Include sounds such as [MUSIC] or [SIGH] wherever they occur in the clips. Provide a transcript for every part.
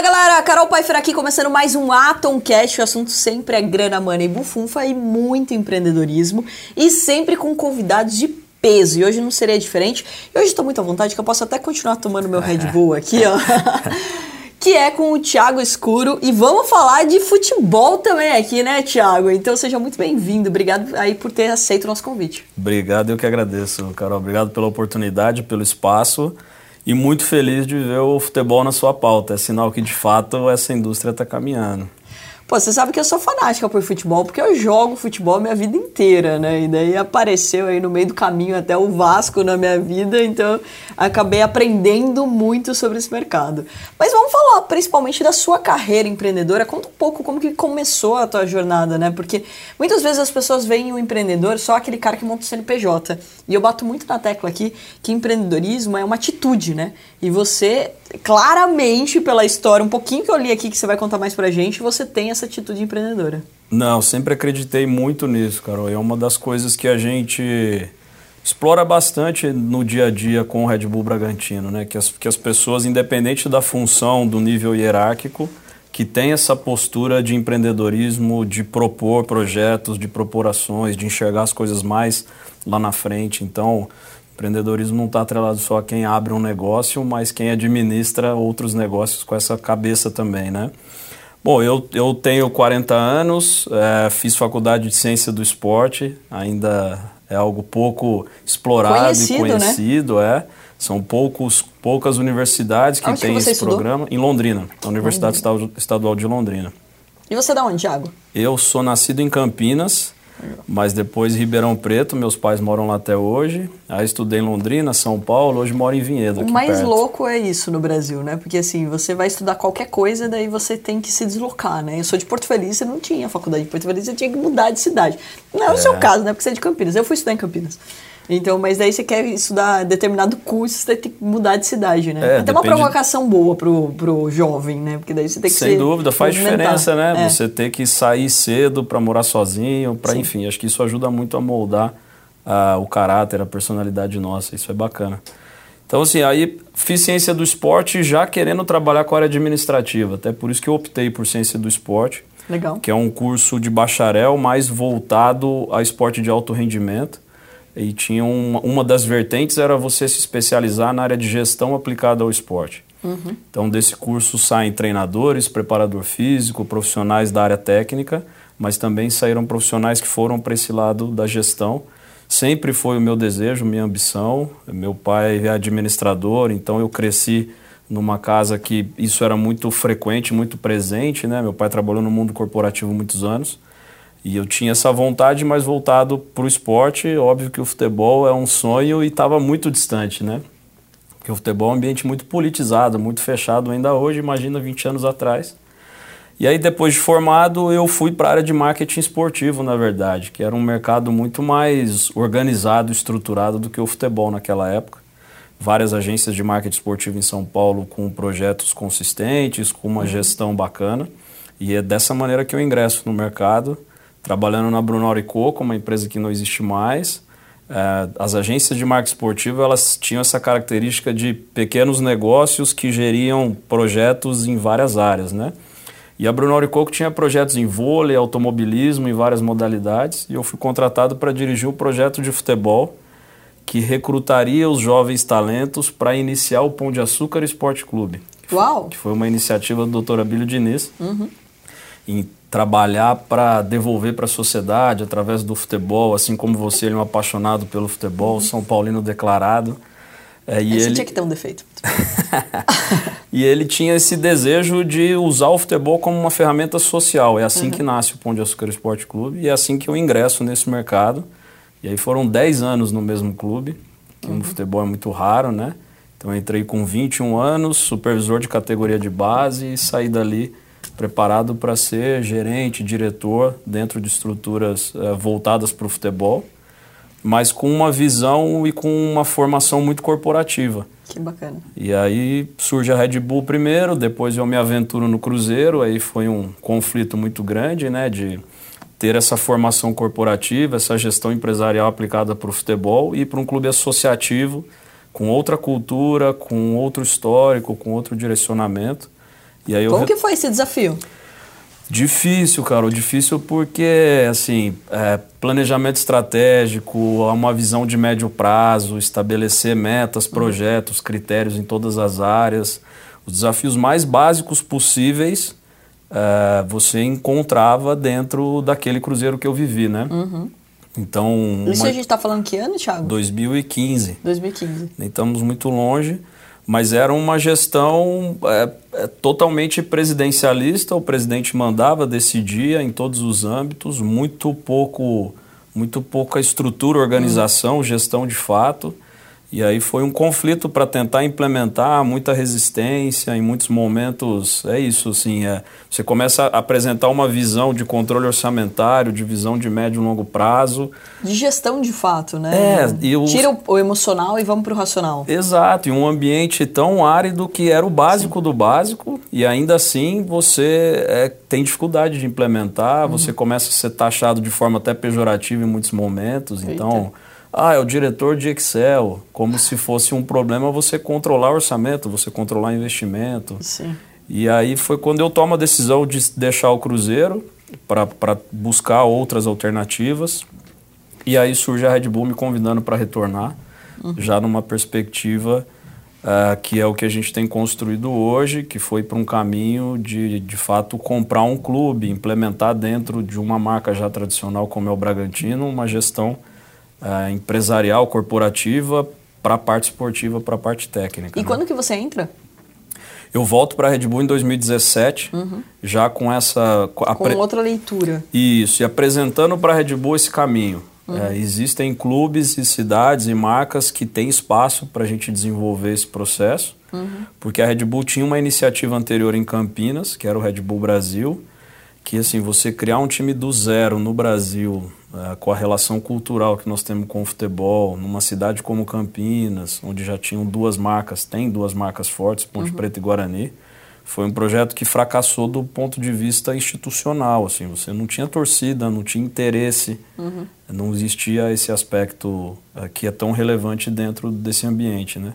Fala galera, Carol Pfeiffer aqui começando mais um Atom Cash. O assunto sempre é grana, money e bufunfa e muito empreendedorismo e sempre com convidados de peso. E hoje não seria diferente. E hoje estou muito à vontade que eu posso até continuar tomando meu Red [LAUGHS] Bull aqui, ó. [LAUGHS] que é com o Thiago Escuro. E vamos falar de futebol também aqui, né, Thiago? Então seja muito bem-vindo. Obrigado aí por ter aceito o nosso convite. Obrigado, eu que agradeço, Carol. Obrigado pela oportunidade, pelo espaço e muito feliz de ver o futebol na sua pauta. É sinal que de fato essa indústria está caminhando. Pô, você sabe que eu sou fanática por futebol, porque eu jogo futebol minha vida inteira, né? E daí apareceu aí no meio do caminho até o Vasco na minha vida, então acabei aprendendo muito sobre esse mercado. Mas vamos falar principalmente da sua carreira empreendedora. Conta um pouco como que começou a tua jornada, né? Porque muitas vezes as pessoas veem o empreendedor só aquele cara que monta o CNPJ. E eu bato muito na tecla aqui que empreendedorismo é uma atitude, né? E você claramente pela história, um pouquinho que eu li aqui que você vai contar mais pra gente, você tem essa atitude empreendedora. Não, sempre acreditei muito nisso, Carol. É uma das coisas que a gente explora bastante no dia a dia com o Red Bull Bragantino, né? Que as, que as pessoas, independente da função, do nível hierárquico, que tem essa postura de empreendedorismo, de propor projetos, de propor ações, de enxergar as coisas mais lá na frente. Então, Empreendedorismo não está atrelado só a quem abre um negócio, mas quem administra outros negócios com essa cabeça também, né? Bom, eu, eu tenho 40 anos, é, fiz faculdade de ciência do esporte, ainda é algo pouco explorado conhecido, e conhecido, né? é. São poucos, poucas universidades que têm esse estudou? programa. Em Londrina, na Universidade Londrina. Estadual de Londrina. E você é da onde, Thiago? Eu sou nascido em Campinas, mas depois Ribeirão Preto, meus pais moram lá até hoje. Aí estudei em Londrina, São Paulo, hoje moro em Vinhedo. O mais perto. louco é isso no Brasil, né? Porque assim, você vai estudar qualquer coisa, daí você tem que se deslocar, né? Eu sou de Porto Feliz, você não tinha faculdade de Porto Feliz, você tinha que mudar de cidade. Não é, é o seu caso, né? Porque você é de Campinas. Eu fui estudar em Campinas. Então, mas daí você quer estudar determinado curso, você tem que mudar de cidade, né? É, Até uma provocação boa pro, pro jovem, né? Porque daí você tem que Sem dúvida, faz diferença, né? É. Você ter que sair cedo para morar sozinho, para enfim, acho que isso ajuda muito a moldar o caráter, a personalidade nossa, isso é bacana. Então, assim, aí fiz ciência do esporte já querendo trabalhar com a área administrativa, até por isso que eu optei por ciência do esporte. Legal. Que é um curso de bacharel mais voltado a esporte de alto rendimento. E tinha uma, uma das vertentes era você se especializar na área de gestão aplicada ao esporte. Uhum. Então, desse curso saem treinadores, preparador físico, profissionais da área técnica, mas também saíram profissionais que foram para esse lado da gestão. Sempre foi o meu desejo, minha ambição. Meu pai é administrador, então eu cresci numa casa que isso era muito frequente, muito presente. Né? Meu pai trabalhou no mundo corporativo muitos anos. E eu tinha essa vontade, mas voltado para o esporte. Óbvio que o futebol é um sonho e estava muito distante, né? Porque o futebol é um ambiente muito politizado, muito fechado ainda hoje, imagina 20 anos atrás. E aí, depois de formado, eu fui para a área de marketing esportivo, na verdade, que era um mercado muito mais organizado, estruturado do que o futebol naquela época. Várias agências de marketing esportivo em São Paulo com projetos consistentes, com uma uhum. gestão bacana. E é dessa maneira que eu ingresso no mercado trabalhando na Brunor Coco, uma empresa que não existe mais. É, as agências de marketing esportivo elas tinham essa característica de pequenos negócios que geriam projetos em várias áreas, né? E a Brunor Coco tinha projetos em vôlei, automobilismo, em várias modalidades, e eu fui contratado para dirigir o um projeto de futebol que recrutaria os jovens talentos para iniciar o Pão de Açúcar Esporte Clube. Uau! Que foi uma iniciativa do Dr. Abílio Diniz. Uhum trabalhar para devolver para a sociedade através do futebol, assim como você, ele é um apaixonado pelo futebol, uhum. São Paulino declarado. É, e ele tinha que ter um defeito. [LAUGHS] e ele tinha esse desejo de usar o futebol como uma ferramenta social. É assim uhum. que nasce o Pão de Açúcar Esporte Clube e é assim que eu ingresso nesse mercado. E aí foram 10 anos no mesmo clube, que uhum. no futebol é muito raro, né? Então eu entrei com 21 anos, supervisor de categoria de base e saí dali preparado para ser gerente, diretor dentro de estruturas uh, voltadas para o futebol, mas com uma visão e com uma formação muito corporativa. Que bacana. E aí surge a Red Bull primeiro, depois eu me aventuro no Cruzeiro, aí foi um conflito muito grande, né, de ter essa formação corporativa, essa gestão empresarial aplicada para o futebol e para um clube associativo com outra cultura, com outro histórico, com outro direcionamento. E aí Como que foi esse desafio? Difícil, Carol, difícil porque, assim, é, planejamento estratégico, uma visão de médio prazo, estabelecer metas, projetos, critérios em todas as áreas. Os desafios mais básicos possíveis é, você encontrava dentro daquele cruzeiro que eu vivi, né? Então, Isso uma- a gente tá falando que ano, Thiago? 2015 2015. nem estamos muito longe, mas era uma gestão é, é, totalmente presidencialista. O presidente mandava, decidia em todos os âmbitos, muito pouco, muito pouca estrutura, organização, gestão de fato. E aí foi um conflito para tentar implementar, muita resistência, em muitos momentos é isso, assim, é, você começa a apresentar uma visão de controle orçamentário, de visão de médio e longo prazo, De gestão de fato, né? É, e os- Tira o, o emocional e vamos pro racional. Exato, em um ambiente tão árido que era o básico do básico, e ainda assim você é, tem dificuldade de implementar, Uhum. você começa a ser taxado de forma até pejorativa em muitos momentos. Então, ah, é o diretor de Excel, como se fosse um problema você controlar orçamento, você controlar investimento. Sim. E aí foi quando eu tomo a decisão de deixar o Cruzeiro para buscar outras alternativas. E aí surge a Red Bull me convidando para retornar, já numa perspectiva ah, que é o que a gente tem construído hoje, que foi para um caminho de, de fato, comprar um clube, implementar dentro de uma marca já tradicional como é o Bragantino, uma gestão ah, empresarial, corporativa, para a parte esportiva, para a parte técnica. E né? quando que você entra? Eu volto para a Red Bull em 2017, já com essa. com Com outra leitura. Isso, e apresentando para a Red Bull esse caminho. É, existem clubes e cidades e marcas que têm espaço para a gente desenvolver esse processo, porque a Red Bull tinha uma iniciativa anterior em Campinas, que era o Red Bull Brasil, que assim você criar um time do zero no Brasil, é, com a relação cultural que nós temos com o futebol, numa cidade como Campinas, onde já tinham duas marcas, tem duas marcas fortes, Ponte Preta e Guarani, foi um projeto que fracassou do ponto de vista institucional, assim, você não tinha torcida, não tinha interesse, não existia esse aspecto eh, que é tão relevante dentro desse ambiente, né?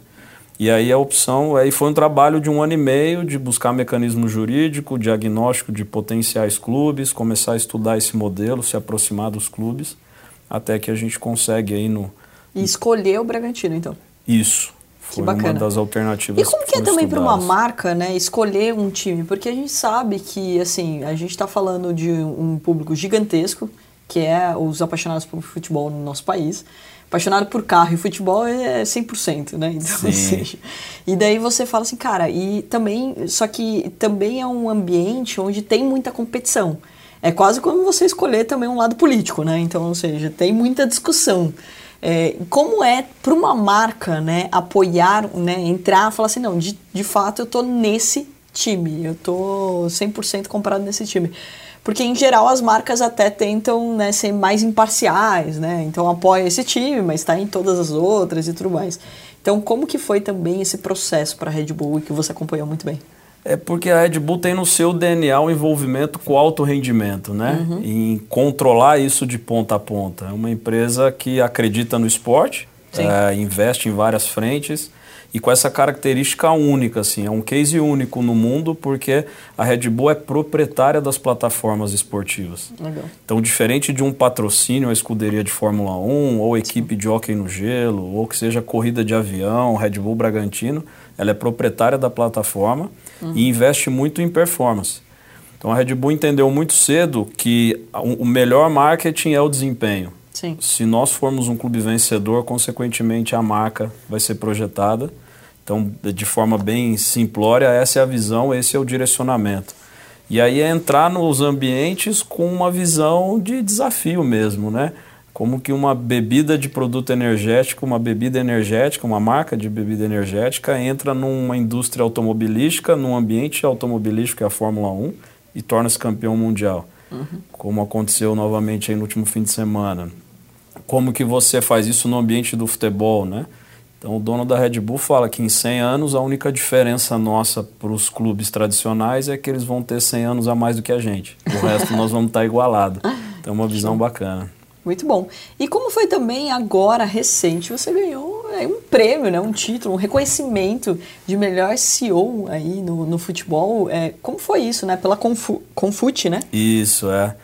E aí a opção, aí foi um trabalho de um ano e meio de buscar mecanismo jurídico, diagnóstico de potenciais clubes, começar a estudar esse modelo, se aproximar dos clubes, até que a gente consegue aí no E escolher o Bragantino, então. isso. Que Foi uma bacana. das alternativas. E como que é também para uma marca, né, escolher um time? Porque a gente sabe que, assim, a gente está falando de um público gigantesco, que é os apaixonados por futebol no nosso país. Apaixonado por carro e futebol é 100%, né? Então, Sim. ou seja, e daí você fala assim, cara, e também, só que também é um ambiente onde tem muita competição. É quase como você escolher também um lado político, né? Então, ou seja, tem muita discussão. É, como é para uma marca, né, apoiar, né, entrar, falar assim, não, de, de fato eu tô nesse time, eu tô 100% comprado nesse time. Porque em geral as marcas até tentam, né, ser mais imparciais, né? Então apoia esse time, mas está em todas as outras e tudo mais. Então como que foi também esse processo para a Red Bull que você acompanhou muito bem? É porque a Red Bull tem no seu DNA o envolvimento com alto rendimento, né? Uhum. Em controlar isso de ponta a ponta. É uma empresa que acredita no esporte, é, investe em várias frentes e com essa característica única, assim, é um case único no mundo porque a Red Bull é proprietária das plataformas esportivas. Legal. Então, diferente de um patrocínio, a escuderia de Fórmula 1, ou equipe de hóquei no gelo, ou que seja corrida de avião, Red Bull Bragantino, ela é proprietária da plataforma e investe muito em performance. Então, a Red Bull entendeu muito cedo que o melhor marketing é o desempenho. Sim. Se nós formos um clube vencedor, consequentemente a marca vai ser projetada. Então, de- forma bem simplória, essa é a visão, esse é o direcionamento. E aí é entrar nos ambientes com uma visão de desafio mesmo, né? Como que uma bebida de produto energético, uma bebida energética, uma marca de bebida energética entra numa indústria automobilística, num ambiente automobilístico que é a Fórmula 1 e torna-se campeão mundial. Como aconteceu novamente aí no último fim de semana como que você faz isso no ambiente do futebol, né? Então o dono da Red Bull fala que em 100 anos a única diferença nossa para os clubes tradicionais é que eles vão ter 100 anos a mais do que a gente. O resto nós vamos estar igualado. Então é uma visão bacana. Muito bom. E como foi também agora, recente, você ganhou é um prêmio, né? um título, um reconhecimento de melhor CEO aí no, no futebol. É, como foi isso, né? Pela Confu, Confute, né? Isso, é.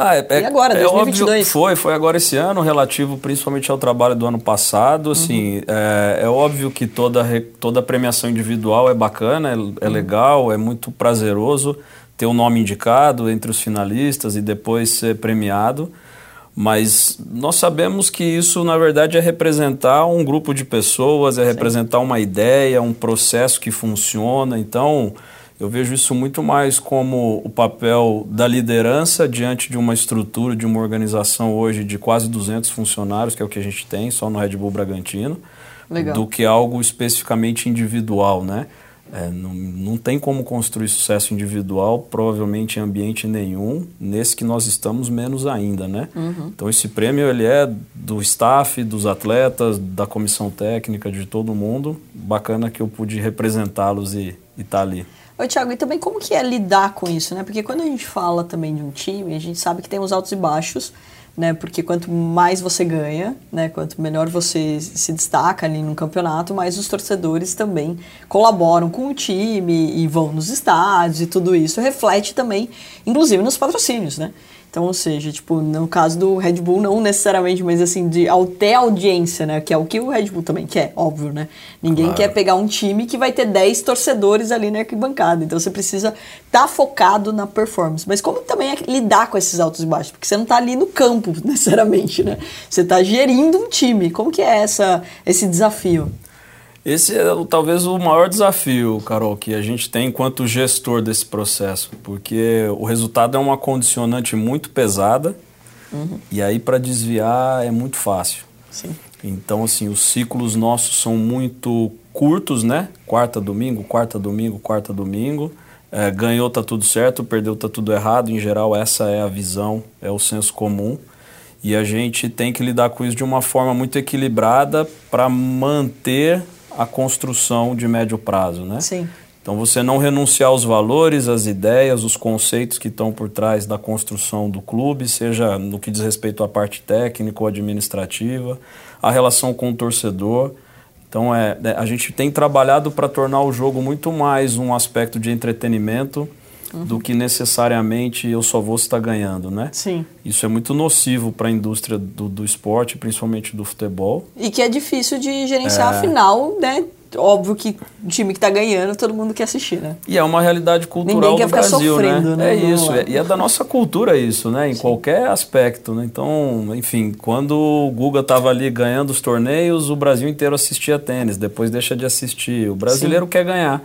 Ah, é, é, e agora, 2022? É óbvio, foi, foi agora esse ano, relativo principalmente ao trabalho do ano passado. Assim, uhum. é, é, óbvio que toda, toda premiação individual é bacana, é, é uhum. legal, é muito prazeroso ter o um nome indicado entre os finalistas e depois ser premiado. Mas nós sabemos que isso, na verdade, é representar um grupo de pessoas, é Sim. representar uma ideia, um processo que funciona. Então, eu vejo isso muito mais como o papel da liderança diante de uma estrutura, de uma organização hoje de quase 200 funcionários, que é o que a gente tem só no Red Bull Bragantino, Legal. do que algo especificamente individual, né? É, não, não tem como construir sucesso individual, provavelmente em ambiente nenhum, nesse que nós estamos menos ainda, né? Uhum. Então esse prêmio ele é do staff, dos atletas, da comissão técnica, de todo mundo. Bacana que eu pude representá-los e estar tá ali. Oi, Thiago, e também como que é lidar com isso, né? Porque quando a gente fala também de um time, a gente sabe que tem os altos e baixos, né? Porque quanto mais você ganha, né? Quanto melhor você se destaca ali no campeonato, mais os torcedores também colaboram com o time e vão nos estádios e tudo isso reflete também, inclusive nos patrocínios, né? Então, ou seja, tipo, no caso do Red Bull, não necessariamente, mas assim, de ter audiência, né? Que é o que o Red Bull também quer, óbvio, né? Ninguém claro. quer pegar um time que vai ter 10 torcedores ali na arquibancada. Então você precisa estar tá focado na performance. Mas como também é lidar com esses altos e baixos? Porque você não está ali no campo, [LAUGHS] necessariamente, né? Você está gerindo um time. Como que é essa, esse desafio? Esse é talvez o maior desafio, Carol, que a gente tem enquanto gestor desse processo, porque o resultado é uma condicionante muito pesada uhum. e aí para desviar é muito fácil. Sim. Então, assim, os ciclos nossos são muito curtos, né? Quarta, domingo, quarta, domingo, quarta, domingo. É, ganhou, tá tudo certo, perdeu, tá tudo errado. Em geral, essa é a visão, é o senso comum. E a gente tem que lidar com isso de uma forma muito equilibrada para manter a construção de médio prazo, né? Sim. Então você não renunciar aos valores, às ideias, os conceitos que estão por trás da construção do clube, seja no que diz respeito à parte técnica ou administrativa, a relação com o torcedor. Então é, é a gente tem trabalhado para tornar o jogo muito mais um aspecto de entretenimento uhum. do que necessariamente eu só vou estar ganhando, né? Sim. Isso é muito nocivo para a indústria do, do esporte, principalmente do futebol. E que é difícil de gerenciar, é... afinal, né? Óbvio que o time que está ganhando, todo mundo quer assistir, né? E é uma realidade cultural do Brasil, sofrendo, né? né? É isso, é, e é da nossa cultura isso, né? Em Sim. qualquer aspecto, né? Então, enfim, quando o Guga estava ali ganhando os torneios, o Brasil inteiro assistia tênis, depois deixa de assistir. O brasileiro Sim. quer ganhar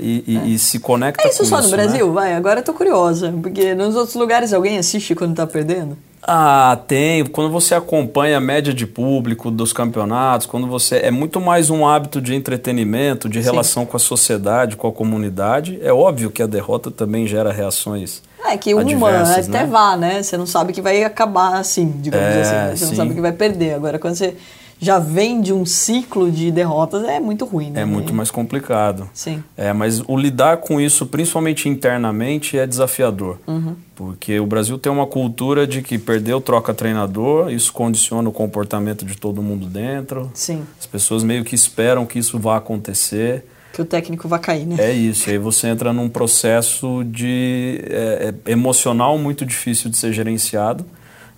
e, e, é. e se conecta é isso com só isso, no Brasil? Né? Vai, agora eu tô curiosa, porque nos outros lugares alguém assiste quando tá perdendo? Ah, tem. Quando você acompanha a média de público dos campeonatos, quando você. É muito mais um hábito de entretenimento, de relação Sim. com a sociedade, com a comunidade. É óbvio que a derrota também gera reações. É que uma até né? vá, né? Você não sabe que vai acabar assim, digamos é, assim. Né? Você sim. não sabe que vai perder. Agora, quando você já vem de um ciclo de derrotas, é muito ruim, né? É muito mais complicado. Sim. É, mas o lidar com isso, principalmente internamente, é desafiador. Uhum. Porque o Brasil tem uma cultura de que perdeu, troca treinador, isso condiciona o comportamento de todo mundo dentro. Sim. As pessoas meio que esperam que isso vá acontecer. Que o técnico vá cair, né? É isso. E aí você entra num processo de é, é emocional muito difícil de ser gerenciado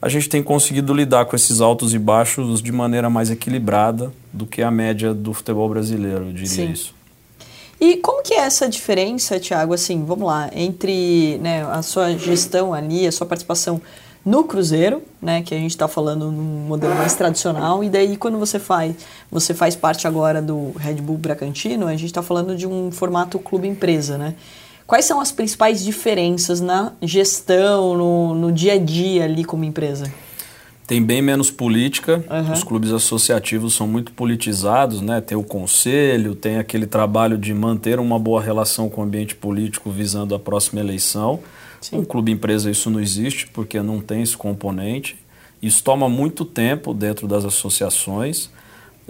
a gente tem conseguido lidar com esses altos e baixos de maneira mais equilibrada do que a média do futebol brasileiro, eu diria Sim. isso. E como que é essa diferença, Thiago, assim, vamos lá, entre né, a sua gestão ali, a sua participação no Cruzeiro, né, que a gente está falando num modelo mais tradicional, e daí quando você faz, você faz parte agora do Red Bull Bragantino, a gente está falando de um formato clube empresa, né? Quais são as principais diferenças na gestão, no, no dia a dia ali como empresa? Tem bem menos política, uhum. os clubes associativos são muito politizados, né? Tem o conselho, tem aquele trabalho de manter uma boa relação com o ambiente político visando a próxima eleição. Sim. Um clube empresa isso não existe porque não tem esse componente. Isso toma muito tempo dentro das associações.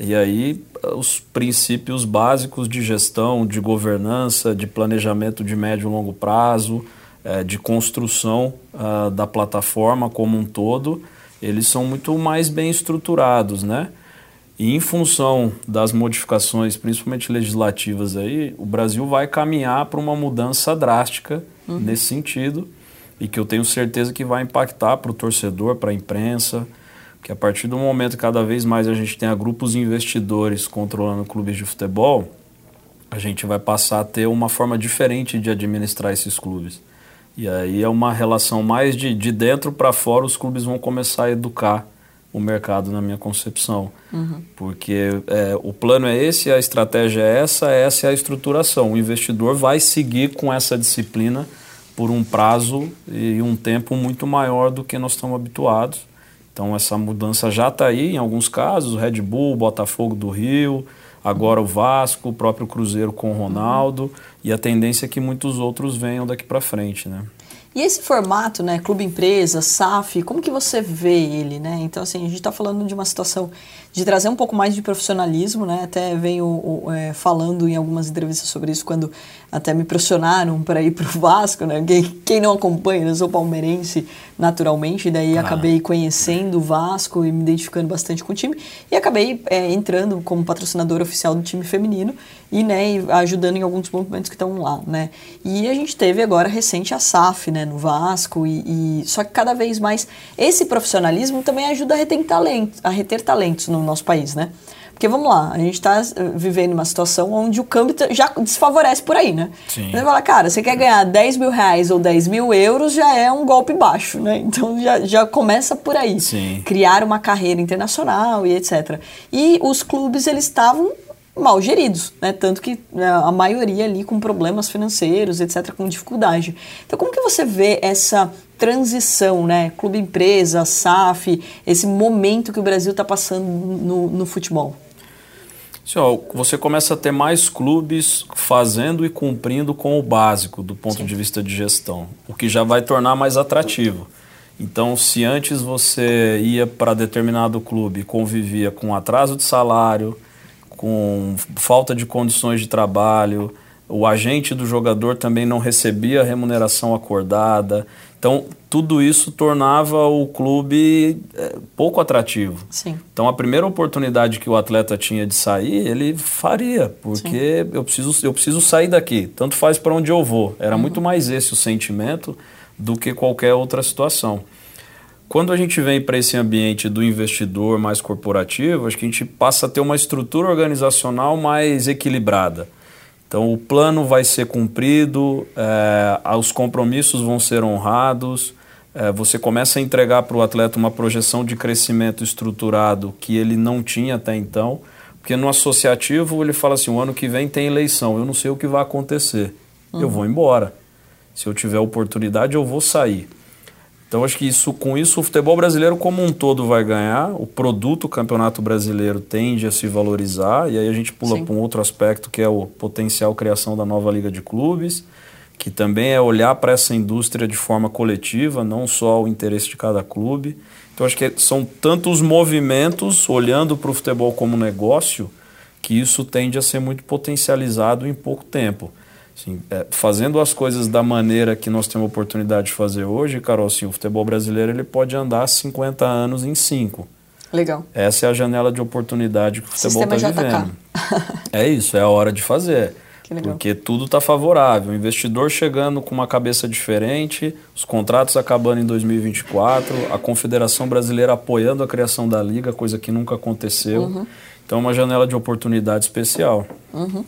E aí, os princípios básicos de gestão, de governança, de planejamento de médio e longo prazo, é, de construção uh, da plataforma como um todo, eles são muito mais bem estruturados, né? E em função das modificações, principalmente legislativas aí, o Brasil vai caminhar para uma mudança drástica uhum. nesse sentido e que eu tenho certeza que vai impactar para o torcedor, para a imprensa, que a partir do momento que cada vez mais a gente tenha grupos investidores controlando clubes de futebol, a gente vai passar a ter uma forma diferente de administrar esses clubes. E aí é uma relação mais de, de dentro para fora, os clubes vão começar a educar o mercado, na minha concepção. Uhum. Porque é, o plano é esse, a estratégia é essa, essa é a estruturação. O investidor vai seguir com essa disciplina por um prazo e um tempo muito maior do que nós estamos habituados. Então essa mudança já está aí em alguns casos, o Red Bull, Botafogo do Rio, agora o Vasco, o próprio Cruzeiro com o Ronaldo, uhum. e a tendência é que muitos outros venham daqui para frente, né? E esse formato, né, clube empresa, SAF, como que você vê ele, né? Então, assim, a gente está falando de uma situação de trazer um pouco mais de profissionalismo, né? Até venho é, falando em algumas entrevistas sobre isso quando até me pressionaram para ir para o [LAUGHS] Vasco, né? Quem, quem, não acompanha, eu sou palmeirense naturalmente, daí ah. acabei conhecendo o Vasco e me identificando bastante com o time e acabei é, entrando como patrocinador oficial do time feminino e, né, ajudando em alguns movimentos que estão lá, né? E a gente teve agora recente a SAF, né, no Vasco e, e só que cada vez mais esse profissionalismo também ajuda a reter talentos, a reter talentos no nosso país, né? Porque vamos lá, a gente está eh, vivendo uma situação onde o câmbio já desfavorece por aí, né? Sim. Você fala, cara, você quer ganhar 10 mil reais ou 10 mil euros já é um golpe baixo, né? [LAUGHS] Então já, já começa por aí. Sim. Criar uma carreira internacional e etc. E os clubes, eles estavam mal geridos, né? Tanto que né, a maioria ali com problemas financeiros, etc., com dificuldade. Então, como que você vê essa transição, né? Clube empresa, SAF, esse momento que o Brasil está passando no, no futebol? Senhor, você começa a ter mais clubes fazendo e cumprindo com o básico do ponto Sim. de vista de gestão, o que já vai tornar mais atrativo. Então, se antes você ia para determinado clube e convivia com atraso de salário, com falta de condições de trabalho, o agente do jogador também não recebia a remuneração acordada. Então, tudo isso tornava o clube é, pouco atrativo. Sim. Então, a primeira oportunidade que o atleta tinha de sair, ele faria, porque eu preciso, eu preciso sair daqui, tanto faz para onde eu vou. Era uhum. muito mais esse o sentimento do que qualquer outra situação. Quando a gente vem para esse ambiente do investidor mais corporativo, acho que a gente passa a ter uma estrutura organizacional mais equilibrada. Então, o plano vai ser cumprido, é, os compromissos vão ser honrados, é, você começa a entregar para o atleta uma projeção de crescimento estruturado que ele não tinha até então, porque no associativo ele fala assim: o ano que vem tem eleição, eu não sei o que vai acontecer, uhum. eu vou embora. Se eu tiver oportunidade, eu vou sair. Então acho que isso, com isso o futebol brasileiro como um todo vai ganhar, o produto Campeonato Brasileiro tende a se valorizar e aí a gente pula para um outro aspecto que é o potencial criação da nova liga de clubes, que também é olhar para essa indústria de forma coletiva, não só o interesse de cada clube. Então acho que são tantos movimentos olhando para o futebol como negócio que isso tende a ser muito potencializado em pouco tempo. Assim, é, fazendo as coisas da maneira que nós temos a oportunidade de fazer hoje, Carol, assim, o futebol brasileiro ele pode andar 50 anos em 5. Legal. Essa é a janela de oportunidade que o futebol está vivendo. [LAUGHS] é isso, é a hora de fazer. Porque tudo está favorável. O investidor chegando com uma cabeça diferente, os contratos acabando em 2024, a Confederação Brasileira apoiando a criação da liga, coisa que nunca aconteceu. Uhum. Então é uma janela de oportunidade especial. Uhum.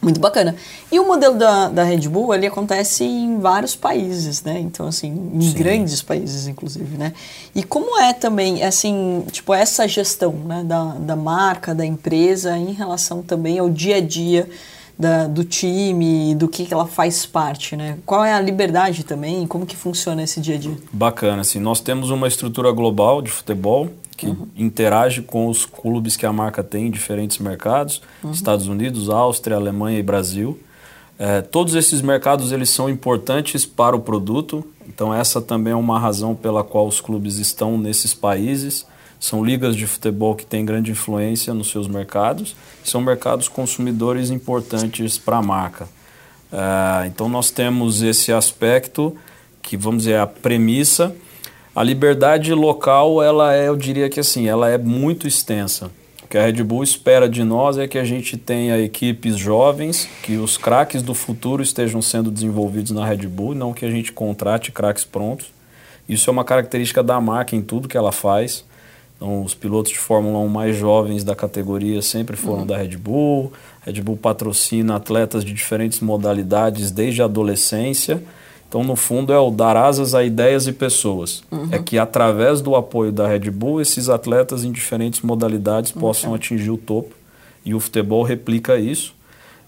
Muito bacana. E o modelo da, da Red Bull, ele acontece em vários países, né? Então, assim, em Sim. grandes países, inclusive, né? E como é também, assim, tipo, essa gestão né, da, da marca, da empresa, em relação também ao dia a dia da, do time, do que, que ela faz parte, né? Qual é a liberdade também, como que funciona esse dia a dia? Bacana, assim, nós temos uma estrutura global de futebol, que uhum. interage com os clubes que a marca tem em diferentes mercados, uhum. Estados Unidos, Áustria, Alemanha e Brasil. É, todos esses mercados eles são importantes para o produto, então essa também é uma razão pela qual os clubes estão nesses países. São ligas de futebol que têm grande influência nos seus mercados, são mercados consumidores importantes para a marca. É, então nós temos esse aspecto que vamos dizer a premissa a liberdade local, ela é, eu diria que assim, ela é muito extensa. O que a Red Bull espera de nós é que a gente tenha equipes jovens, que os craques do futuro estejam sendo desenvolvidos na Red Bull, não que a gente contrate craques prontos. Isso é uma característica da marca em tudo que ela faz. Então, os pilotos de Fórmula 1 mais jovens da categoria sempre foram uhum. da Red Bull. Red Bull patrocina atletas de diferentes modalidades desde a adolescência. Então, no fundo, é o dar asas a ideias e pessoas. Uhum. É que, através do apoio da Red Bull, esses atletas em diferentes modalidades okay. possam atingir o topo. E o futebol replica isso.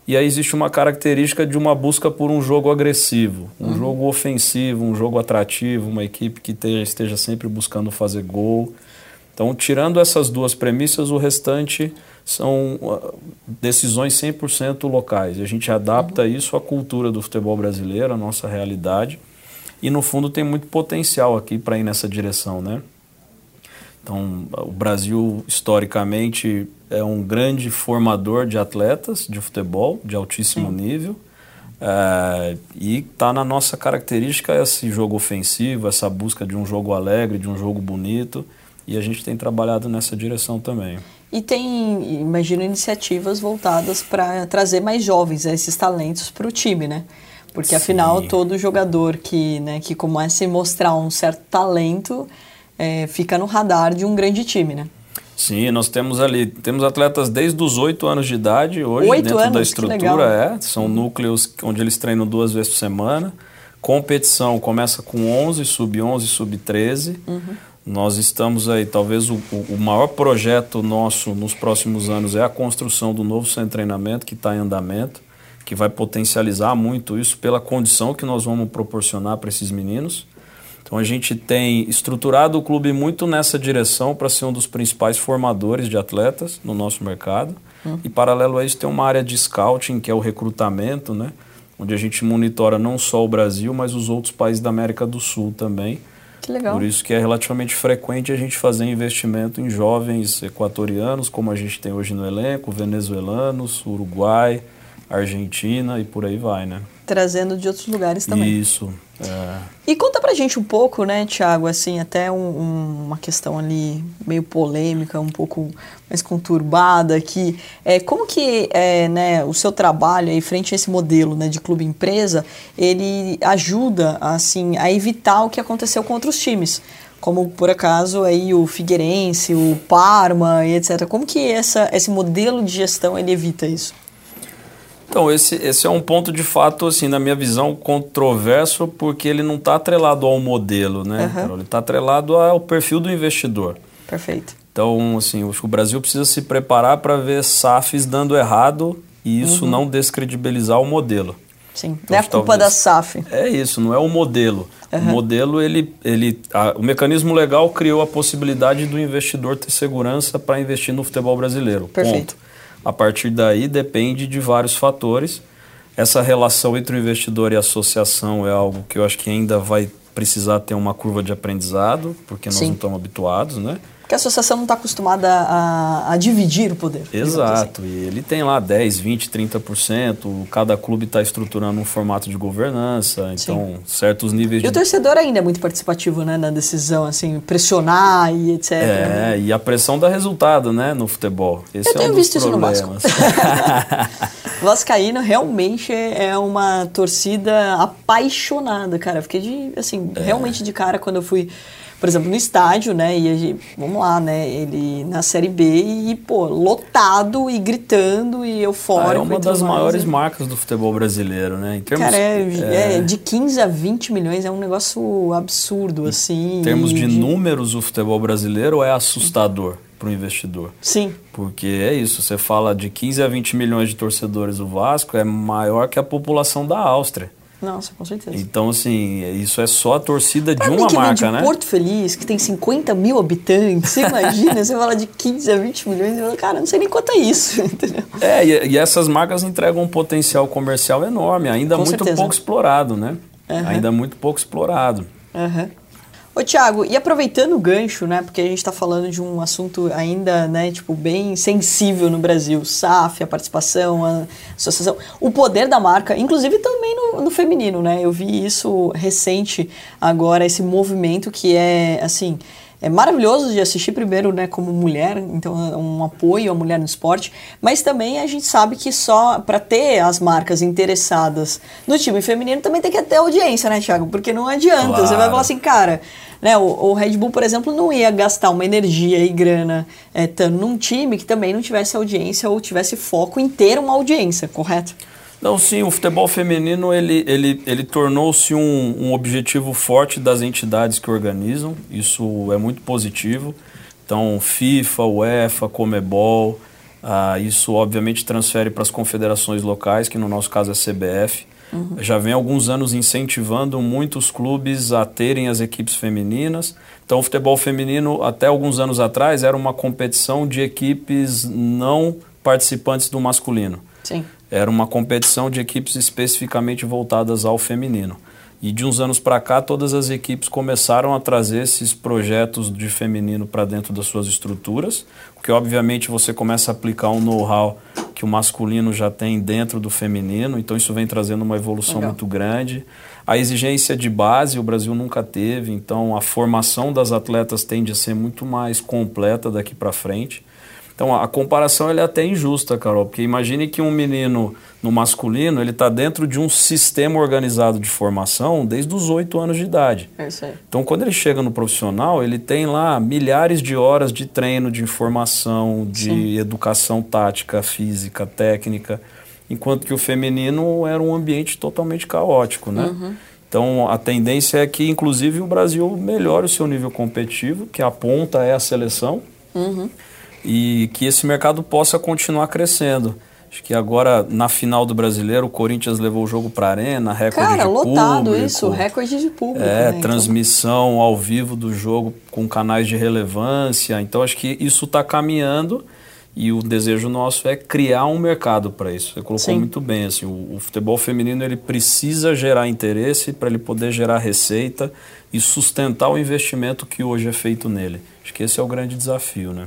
E aí existe uma característica de uma busca por um jogo agressivo, um uhum. jogo ofensivo, um jogo atrativo, uma equipe que esteja sempre buscando fazer gol. Então, tirando essas duas premissas, o restante são uh, decisões 100% locais. A gente adapta uhum. isso à cultura do futebol brasileiro, à nossa realidade. E no fundo tem muito potencial aqui para ir nessa direção, né? Então, o Brasil historicamente é um grande formador de atletas de futebol de altíssimo Sim. nível. É, e está na nossa característica esse jogo ofensivo, essa busca de um jogo alegre, de um jogo bonito. E a gente tem trabalhado nessa direção também. E tem, imagino, iniciativas voltadas para trazer mais jovens, né, esses talentos para o time, né? Porque Sim. afinal todo jogador que, né, que começa a mostrar um certo talento é, fica no radar de um grande time, né? Sim, nós temos ali, temos atletas desde os 8 anos de idade hoje oito dentro anos, da estrutura, é, são núcleos onde eles treinam duas vezes por semana. Competição começa com 11, sub-11, sub-13. Uhum. Nós estamos aí, talvez o, o maior projeto nosso nos próximos anos é a construção do novo centro de treinamento que está em andamento, que vai potencializar muito isso pela condição que nós vamos proporcionar para esses meninos. Então a gente tem estruturado o clube muito nessa direção para ser um dos principais formadores de atletas no nosso mercado. Hum. E paralelo a isso tem uma área de scouting, que é o recrutamento, né? onde a gente monitora não só o Brasil, mas os outros países da América do Sul também legal. Por isso que é relativamente frequente a gente fazer investimento em jovens equatorianos, como a gente tem hoje no elenco, venezuelanos, Uruguai, Argentina e por aí vai, né? Trazendo de outros lugares também. Isso. É. E conta pra gente um pouco, né, Tiago, assim, até um, um, uma questão ali meio polêmica, um pouco mais conturbada aqui. É, como que é, né, o seu trabalho aí frente a esse modelo né, de clube-empresa, ele ajuda, assim, a evitar o que aconteceu com outros times? Como, por acaso, aí o Figueirense, o Parma e etc. Como que essa, esse modelo de gestão, ele evita isso? Então, esse, esse é um ponto de fato, assim, na minha visão, controverso, porque ele não está atrelado ao modelo, né? Uhum. Ele está atrelado ao perfil do investidor. Perfeito. Então, assim, acho que o Brasil precisa se preparar para ver SAFs dando errado e isso uhum. não descredibilizar o modelo. Sim, então, não é a culpa da SAF. É isso, não é o modelo. Uhum. O modelo, ele, ele, a, o mecanismo legal criou a possibilidade do investidor ter segurança para investir no futebol brasileiro. Perfeito. Ponto. A partir daí depende de vários fatores. Essa relação entre o investidor e a associação é algo que eu acho que ainda vai precisar ter uma curva de aprendizado, porque nós Sim. não estamos habituados, né? Porque a associação não está acostumada a, a, dividir o poder. Assim. Exato. Assim. E ele tem lá 10, 20, 30%. Cada clube está estruturando um formato de governança. Então, Sim. certos níveis e de... o torcedor ainda é muito participativo né, na decisão, assim, pressionar e etc. É, né? e a pressão dá resultado, né, no futebol. Esse Eu é tenho um visto problemas. isso no Vasco. [LAUGHS] [LAUGHS] Vascaíno realmente é uma torcida apaixonada, cara. Fiquei de, assim, é. realmente de cara quando eu fui por exemplo, no estádio, né? E vamos lá, né? Ele na Série B e, pô, lotado e gritando e eufórico. Ah, é uma das mais, maiores né? marcas do futebol brasileiro, né? Em termos, Cara, é, é... é, de 15 a 20 milhões é um negócio absurdo, assim. Em termos de, de números, o futebol brasileiro é assustador para o investidor. Sim. Porque é isso, você fala de 15 a 20 milhões de torcedores do Vasco, é maior que a população da Áustria. Nossa, com certeza. Então, assim, isso é só a torcida pra de uma marca, de né? Porto Feliz, que tem 50 mil habitantes, você imagina, você fala de 15 a 20 milhões, e fala, cara, não sei nem quanto é isso, [LAUGHS] entendeu? É, e, e essas marcas entregam um potencial comercial enorme, ainda com muito certeza. pouco explorado, né? Uhum. Ainda muito pouco explorado. Uhum. Ô, Thiago, e aproveitando o gancho, né, porque a gente está falando de um assunto ainda, né, tipo, bem sensível no Brasil, SAF, a participação, a associação, o poder da marca, inclusive também no, no feminino, né, eu vi isso recente agora, esse movimento que é, assim, é maravilhoso de assistir primeiro, né, como mulher, então é um apoio à mulher no esporte, mas também a gente sabe que só para ter as marcas interessadas no time feminino também tem que ter audiência, né, Thiago? Porque não adianta, claro. você vai falar assim, cara, né, o, o, Red Bull, por exemplo, não ia gastar uma energia e grana é, estando num time que também não tivesse audiência ou tivesse foco em ter uma audiência, correto? Não, sim, o futebol feminino ele, ele, ele tornou-se um, um objetivo forte das entidades que organizam, isso é muito positivo. Então, FIFA, UEFA, Comebol, ah, isso obviamente transfere para as confederações locais, que no nosso caso é a CBF. Uhum. Já vem alguns anos incentivando muitos clubes a terem as equipes femininas. Então, o futebol feminino, até alguns anos atrás, era uma competição de equipes não participantes do masculino. Sim. Era uma competição de equipes especificamente voltadas ao feminino. E de uns anos para cá, todas as equipes começaram a trazer esses projetos de feminino para dentro das suas estruturas, porque obviamente você começa a aplicar um know-how que o masculino já tem dentro do feminino, então isso vem trazendo uma evolução Legal. muito grande. A exigência de base o Brasil nunca teve, então a formação das atletas tende a ser muito mais completa daqui para frente. Então a comparação é até injusta, Carol, porque imagine que um menino no masculino ele está dentro de um sistema organizado de formação desde os oito anos de idade. É isso aí. Então quando ele chega no profissional ele tem lá milhares de horas de treino, de informação, de Sim. educação tática, física, técnica, enquanto que o feminino era um ambiente totalmente caótico, né? Uhum. Então a tendência é que inclusive o Brasil melhore o seu nível competitivo, que a ponta é a seleção. Uhum e que esse mercado possa continuar crescendo. Acho que agora, na final do Brasileiro, o Corinthians levou o jogo para a Arena, recorde Cara, de público. Cara, lotado isso, recorde de público. É, né, então. transmissão então. ao vivo do jogo com canais de relevância. Então, acho que isso está caminhando e o desejo nosso é criar um mercado para isso. Você colocou Sim. muito bem, assim, o, o futebol feminino ele precisa gerar interesse para ele poder gerar receita e sustentar o investimento que hoje é feito nele. Acho que esse é o grande desafio, né?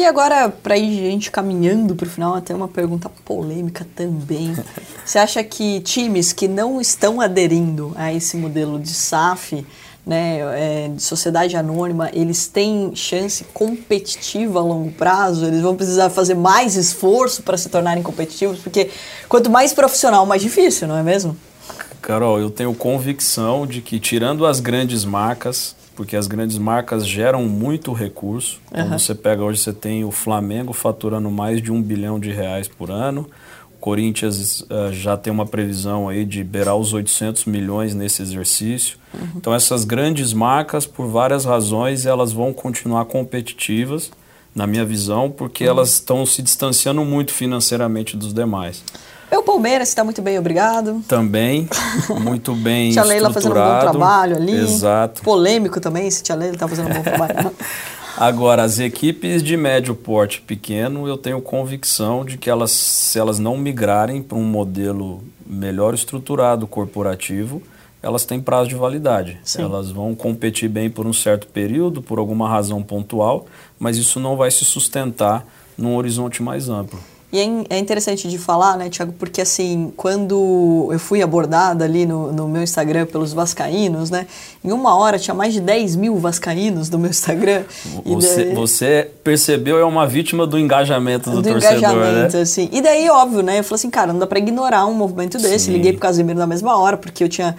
E agora, para ir gente caminhando para o final, até uma pergunta polêmica também. [LAUGHS] Você acha que times que não estão aderindo a esse modelo de SAF, né, é, de sociedade anônima, eles têm chance competitiva a longo prazo? Eles vão precisar fazer mais esforço para se tornarem competitivos? Porque quanto mais profissional, mais difícil, não é mesmo? Carol, eu tenho convicção de que, tirando as grandes marcas, porque as grandes marcas geram muito recurso. Uhum. Você pega hoje, você tem o Flamengo faturando mais de um bilhão de reais por ano. O Corinthians uh, já tem uma previsão aí de beirar os 800 milhões nesse exercício. Uhum. Então essas grandes marcas, por várias razões, elas vão continuar competitivas, na minha visão, porque uhum. elas estão se distanciando muito financeiramente dos demais. Meu Palmeiras está muito bem, obrigado. Também, muito bem [LAUGHS] Tia Leila fazendo um bom trabalho ali. Exato. Polêmico também, se Tia Leila está fazendo um bom trabalho. [LAUGHS] Agora, as equipes de médio porte pequeno, eu tenho convicção de que elas, se elas não migrarem para um modelo melhor estruturado corporativo, elas têm prazo de validade. Sim. Elas vão competir bem por um certo período, por alguma razão pontual, mas isso não vai se sustentar num horizonte mais amplo. E é, é interessante de falar, né, Tiago, porque assim, quando eu fui abordada ali no, no meu Instagram pelos vascaínos, né, em uma hora tinha mais de 10 mil vascaínos no meu Instagram. Você, daí... você percebeu, é uma vítima do engajamento do, do torcedor, engajamento, né? assim. E daí, óbvio, né, eu falei assim, cara, não dá para ignorar um movimento desse. Sim. Liguei pro Casimiro na mesma hora, porque eu tinha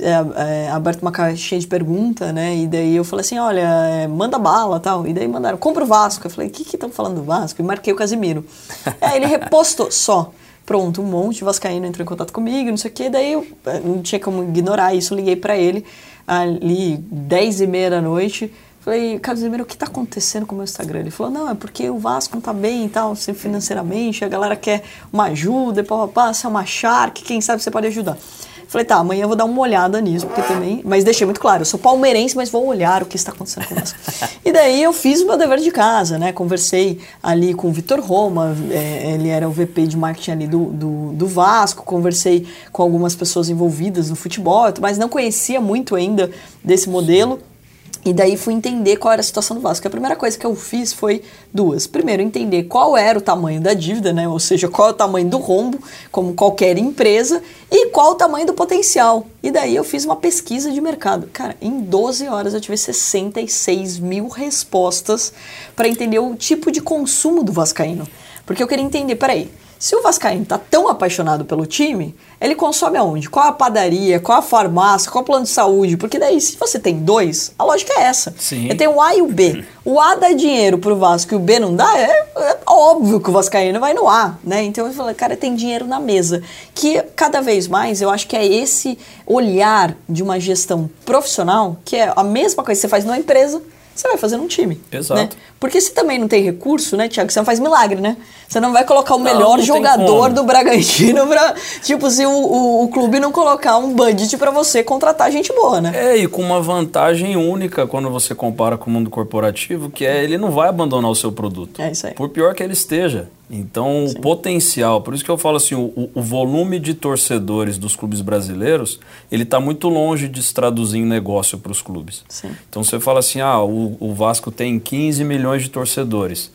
é, é, aberto uma caixinha de pergunta, né? E daí eu falei assim, olha, é, manda bala tal. E daí mandaram, compra o Vasco. Eu falei, o que que estão falando do Vasco? E marquei o Casimiro. Aí [LAUGHS] ele repostou só. Pronto, um monte de vascaíno entrou em contato comigo, não sei o quê. Daí eu é, não tinha como ignorar isso, liguei para ele ali 10 e meia da noite. Falei, Casimiro, o que está acontecendo com o meu Instagram? Ele falou, não, é porque o Vasco não está bem e tal, assim, financeiramente, a galera quer uma ajuda, e pá, pá, pá, você é uma Shark, quem sabe você pode ajudar. Falei, tá, amanhã eu vou dar uma olhada nisso, porque também. Mas deixei muito claro, eu sou palmeirense, mas vou olhar o que está acontecendo com Vasco. [LAUGHS] e daí eu fiz o meu dever de casa, né? Conversei ali com o Vitor Roma, é, ele era o VP de marketing ali do, do, do, Vasco, conversei com algumas pessoas envolvidas no futebol, mas não conhecia muito ainda desse modelo. E daí fui entender qual era a situação do Vasco. A primeira coisa que eu fiz foi duas. Primeiro, entender qual era o tamanho da dívida, né? Ou seja, qual é o tamanho do rombo, como qualquer empresa, e qual o tamanho do potencial. E daí eu fiz uma pesquisa de mercado. Cara, em 12 horas eu tive 66 mil respostas para entender o tipo de consumo do Vascaíno. Porque eu queria entender, peraí, se o Vascaíno tá tão apaixonado pelo time, ele consome aonde? Qual a padaria? Qual a farmácia? Qual o plano de saúde? Porque daí, se você tem dois, a lógica é essa. Sim. Ele tem o A e o B. O A dá dinheiro pro Vasco e o B não dá, é, é óbvio que o Vascaíno vai no A, né? Então eu falei, cara, tem dinheiro na mesa. Que cada vez mais eu acho que é esse olhar de uma gestão profissional, que é a mesma coisa que você faz numa empresa, você vai fazer num time. Exato. Né? Porque se também não tem recurso, né, Tiago, você não faz milagre, né? Você não vai colocar o Não, melhor não jogador do Bragantino pra. Tipo, se o, o, o clube não colocar um budget pra você contratar gente boa, né? É, e com uma vantagem única quando você compara com o mundo corporativo, que é ele não vai abandonar o seu produto. É isso aí. Por pior que ele esteja. Então, o potencial, por isso que eu falo assim, o, o volume de torcedores dos clubes brasileiros, ele está muito longe de se traduzir em negócio para os clubes. Sim. Então, você fala assim, ah, o, o Vasco tem 15 milhões de torcedores.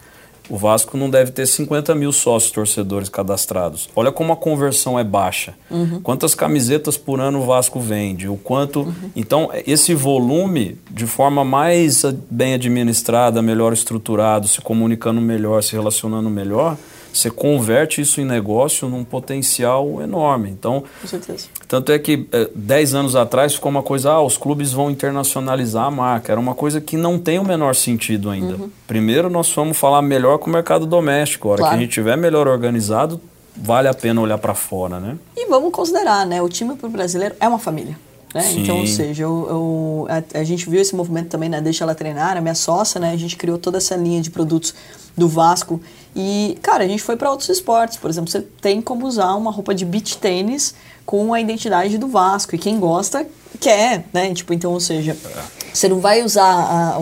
O Vasco não deve ter 50 mil sócios torcedores cadastrados. Olha como a conversão é baixa. Quantas camisetas por ano o Vasco vende? O quanto. Então, esse volume, de forma mais bem administrada, melhor estruturado, se comunicando melhor, se relacionando melhor, você converte isso em negócio num potencial enorme. Então, Com certeza. tanto é que eh, 10 anos atrás ficou uma coisa, ah, os clubes vão internacionalizar a marca. Era uma coisa que não tem o menor sentido ainda. Primeiro nós vamos falar melhor com o mercado doméstico. A hora Claro. que a gente tiver melhor organizado, vale a pena olhar para fora, né? E vamos considerar, né? O time pro brasileiro é uma família. Né? Então, ou seja, eu, eu- a, a gente viu esse movimento também na Deixa Ela Treinar, a minha sócia, né? A gente criou toda essa linha de produtos do Vasco. E, cara, a gente foi para outros esportes. Por exemplo, você tem como usar uma roupa de beach tênis com a identidade do Vasco. E quem gosta, quer, né? Tipo, então, ou seja, você não vai usar a,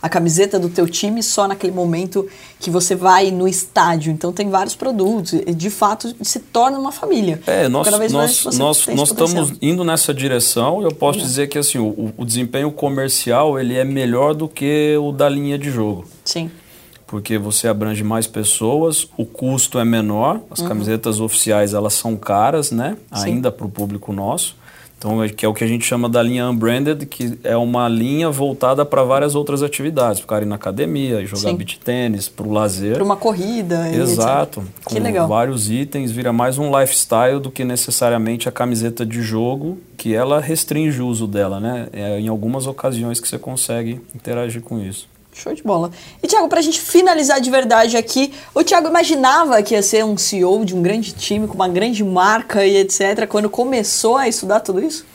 a camiseta do teu time só naquele momento que você vai no estádio. Então, tem vários produtos. E, de fato, se torna uma família. É, nós, nós, nós, nós estamos indo nessa direção. Eu posso dizer que assim, o, o desempenho comercial ele é melhor do que o da linha de jogo. Sim. porque você abrange mais pessoas, o custo é menor, as camisetas oficiais elas são caras, né? Uhum. Sim. Ainda para o público nosso. Então, é- que é o que a gente chama da linha unbranded, que é uma linha voltada para várias outras atividades, para ir na academia, jogar Sim. beach tênis, para o lazer. Para uma corrida. Exato. etc. Com Que legal. vários itens, vira mais um lifestyle do que necessariamente a camiseta de jogo, que ela restringe o uso dela, né? É em algumas ocasiões que você consegue interagir com isso. Show de bola. E, Thiago, pra gente finalizar de verdade aqui, o Thiago imaginava que ia ser um CEO de um grande time, com uma grande marca e etc., quando começou a estudar tudo isso?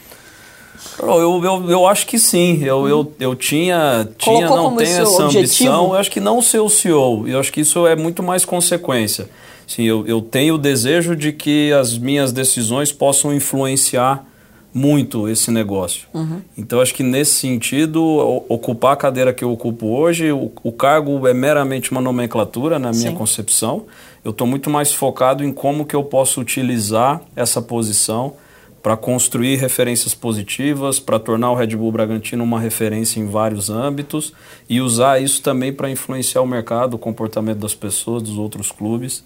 Eu, eu, eu, eu acho que sim. Eu, eu, eu tinha, tinha Colocou não tenho essa objetivo? ambição. Eu acho que não ser o CEO. Eu acho que isso é muito mais consequência. Sim, eu, eu tenho o desejo de que as minhas decisões possam influenciar muito esse negócio. Uhum. Então, acho que nesse sentido, ocupar a cadeira que eu ocupo hoje, o, o cargo é meramente uma nomenclatura na minha Sim. concepção. Eu estou muito mais focado em como que eu posso utilizar essa posição para construir referências positivas, para tornar o Red Bull Bragantino uma referência em vários âmbitos e usar isso também para influenciar o mercado, o comportamento das pessoas, dos outros clubes.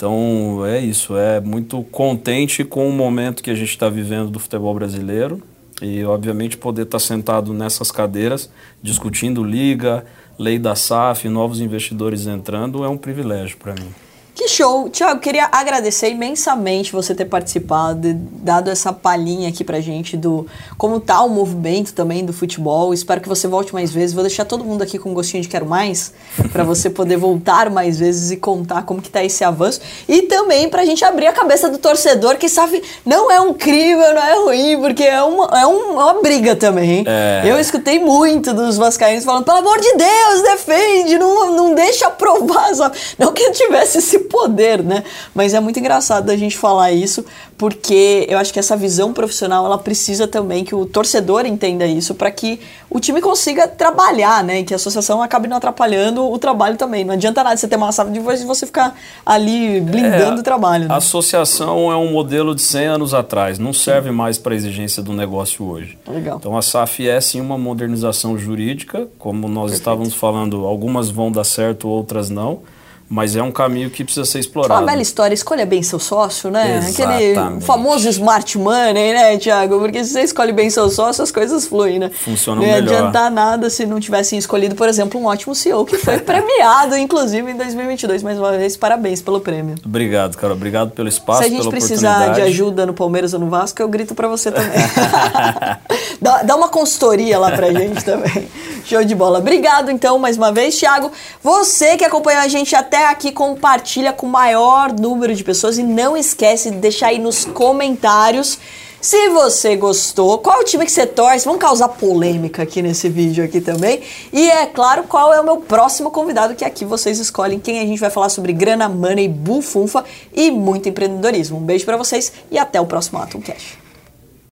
Então é isso, é muito contente com o momento que a gente está vivendo do futebol brasileiro e obviamente poder estar sentado nessas cadeiras discutindo liga, lei da SAF, novos investidores entrando é um privilégio para mim. Que show! Tiago, queria agradecer imensamente você ter participado, dado essa palhinha aqui pra gente do como tá o movimento também do futebol. Espero que você volte mais vezes. Vou deixar todo mundo aqui com um gostinho de quero mais, [LAUGHS] pra você poder voltar mais vezes e contar como que tá esse avanço. E também pra gente abrir a cabeça do torcedor que sabe, não é um crime, não é ruim, porque é uma, é é uma briga também? É. Eu escutei muito dos vascaínos falando, pelo amor de Deus, defende, não, não deixa aprovar. Não que eu tivesse esse poder, né? Mas é muito engraçado a gente falar isso, porque eu acho que essa visão profissional ela precisa também que o torcedor entenda isso para que o time consiga trabalhar, né? E que a associação acabe não atrapalhando o trabalho também. Não adianta nada você ter uma sala de voz e você ficar ali blindando é, o trabalho. Né? A associação é um modelo de 100 anos atrás, não serve mais para a exigência do negócio hoje. Legal. Então a SAF é sim uma modernização jurídica, como nós Perfeito. estávamos falando, algumas vão dar certo, outras não mas é um caminho que precisa ser explorado. Uma bela história, escolha bem seu sócio, né? Exatamente. Aquele famoso smart money, né, Tiago? Porque se você escolhe bem seu sócio, as coisas fluem, né? Funcionam melhor. Não ia adiantar nada se não tivessem escolhido, por exemplo, um ótimo CEO, que foi [LAUGHS] premiado, inclusive, em 2022. Mais uma vez, parabéns pelo prêmio. Obrigado, cara. Obrigado pelo espaço, Se a gente precisar de ajuda no Palmeiras ou no Vasco, eu grito para você também. [LAUGHS] dá, dá uma consultoria lá pra gente também. Show de bola. Obrigado, então, mais uma vez, Thiago. Você que acompanhou a gente até aqui, compartilha com o maior número de pessoas e não esquece de deixar aí nos comentários se você gostou, qual é o time que você torce? Vamos causar polêmica aqui nesse vídeo aqui também. E é claro, qual é o meu próximo convidado, que aqui vocês escolhem quem a gente vai falar sobre grana, money, bufunfa e muito empreendedorismo. Um beijo para vocês e até o próximo Atom Cash.